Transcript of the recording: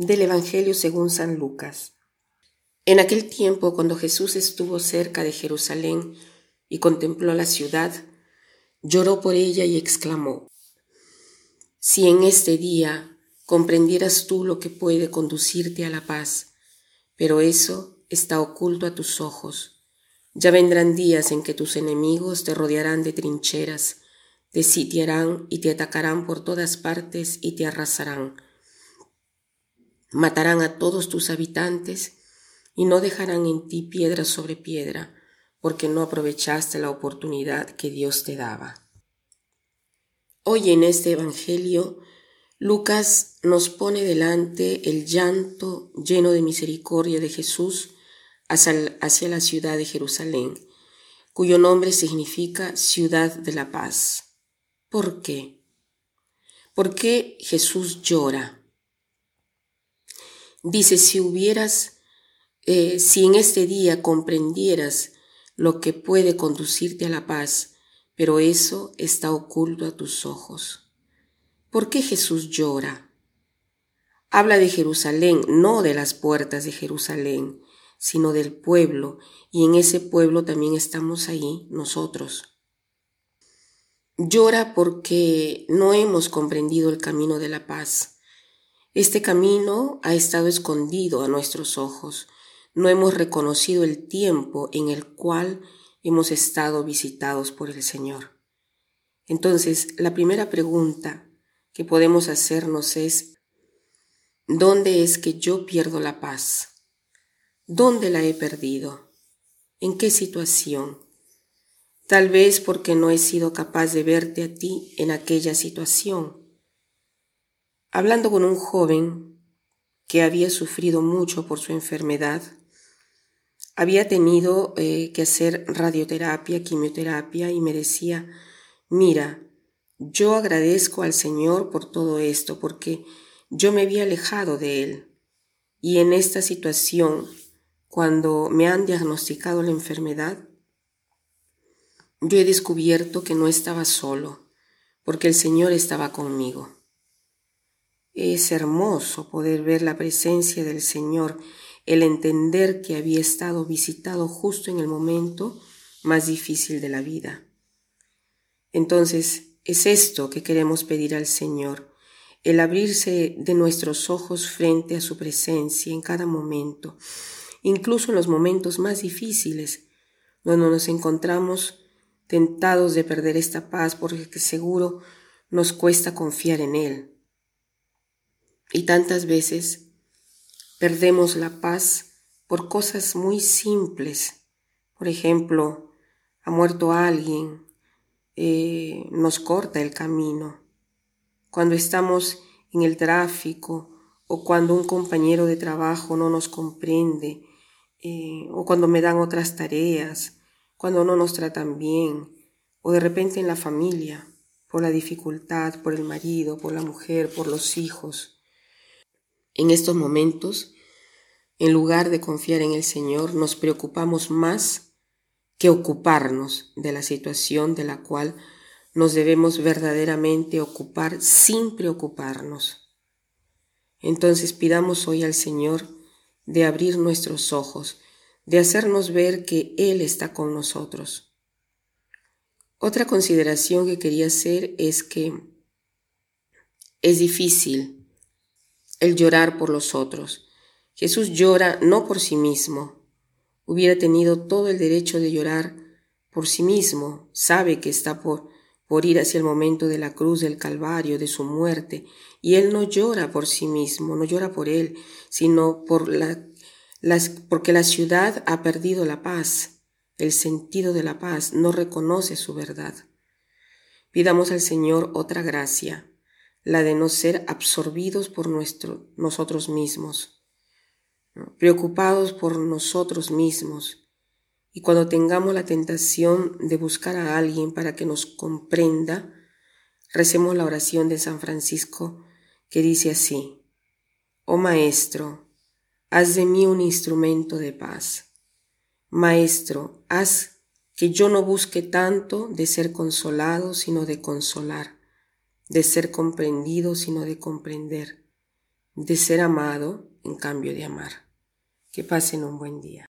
Del Evangelio según San Lucas. En aquel tiempo, cuando Jesús estuvo cerca de Jerusalén y contempló la ciudad, lloró por ella y exclamó, Si en este día comprendieras tú lo que puede conducirte a la paz, pero eso está oculto a tus ojos. Ya vendrán días en que tus enemigos te rodearán de trincheras, te sitiarán y te atacarán por todas partes y te arrasarán. Matarán a todos tus habitantes y no dejarán en ti piedra sobre piedra, porque no aprovechaste la oportunidad que Dios te daba. Hoy en este Evangelio, Lucas nos pone delante el llanto lleno de misericordia de Jesús hacia, la ciudad de Jerusalén, cuyo nombre significa ciudad de la paz. ¿Por qué? ¿Por qué Jesús llora? Dice, si hubieras eh, si en este día comprendieras lo que puede conducirte a la paz, pero eso está oculto a tus ojos. ¿Por qué Jesús llora? Habla de Jerusalén, no de las puertas de Jerusalén, sino del pueblo, y en ese pueblo también estamos ahí nosotros. Llora porque no hemos comprendido el camino de la paz. Este camino ha estado escondido a nuestros ojos, no hemos reconocido el tiempo en el cual hemos estado visitados por el Señor. Entonces, la primera pregunta que podemos hacernos es, ¿dónde es que yo pierdo la paz? ¿Dónde la he perdido? ¿En qué situación? Tal vez porque no he sido capaz de verte a ti en aquella situación. Hablando con un joven que había sufrido mucho por su enfermedad, había tenido eh, que hacer radioterapia, quimioterapia y me decía, mira, yo agradezco al Señor por todo esto porque yo me había alejado de Él. Y en esta situación, cuando me han diagnosticado la enfermedad, yo he descubierto que no estaba solo, porque el Señor estaba conmigo. Es hermoso poder ver la presencia del Señor el entender que había estado visitado justo en el momento más difícil de la vida. Entonces, es esto que queremos pedir al Señor, el abrirse de nuestros ojos frente a su presencia en cada momento, incluso en los momentos más difíciles, donde nos encontramos tentados de perder esta paz porque seguro nos cuesta confiar en Él. Y tantas veces Perdemos la paz por cosas muy simples. Por ejemplo, ha muerto alguien, eh, nos corta el camino. Cuando estamos en el tráfico o cuando un compañero de trabajo no nos comprende eh, o cuando me dan otras tareas, cuando no nos tratan bien o de repente en la familia, por la dificultad, por el marido, por la mujer, por los hijos. En estos momentos, en lugar de confiar en el Señor, nos preocupamos más que ocuparnos de la situación de la cual nos debemos verdaderamente ocupar sin preocuparnos. Entonces pidamos hoy al Señor de abrir nuestros ojos, de hacernos ver que Él está con nosotros. Otra consideración que quería hacer es que es difícil el llorar por los otros. Jesús llora no por sí mismo. Hubiera tenido todo el derecho de llorar por sí mismo. Sabe que está por, por ir hacia el momento de la cruz del Calvario, de su muerte, y él no llora por sí mismo, no llora por él, sino por la, las, porque la ciudad ha perdido la paz, el sentido de la paz, no reconoce su verdad. Pidamos al Señor otra gracia, la de no ser absorbidos por nuestro, nosotros mismos, preocupados por nosotros mismos. Y cuando tengamos la tentación de buscar a alguien para que nos comprenda, recemos la oración de San Francisco que dice así, Oh Maestro, haz de mí un instrumento de paz. Maestro, haz que yo no busque tanto de ser consolado, sino de consolar de ser comprendido, sino de comprender. de ser amado en cambio de amar. Que pasen un buen día.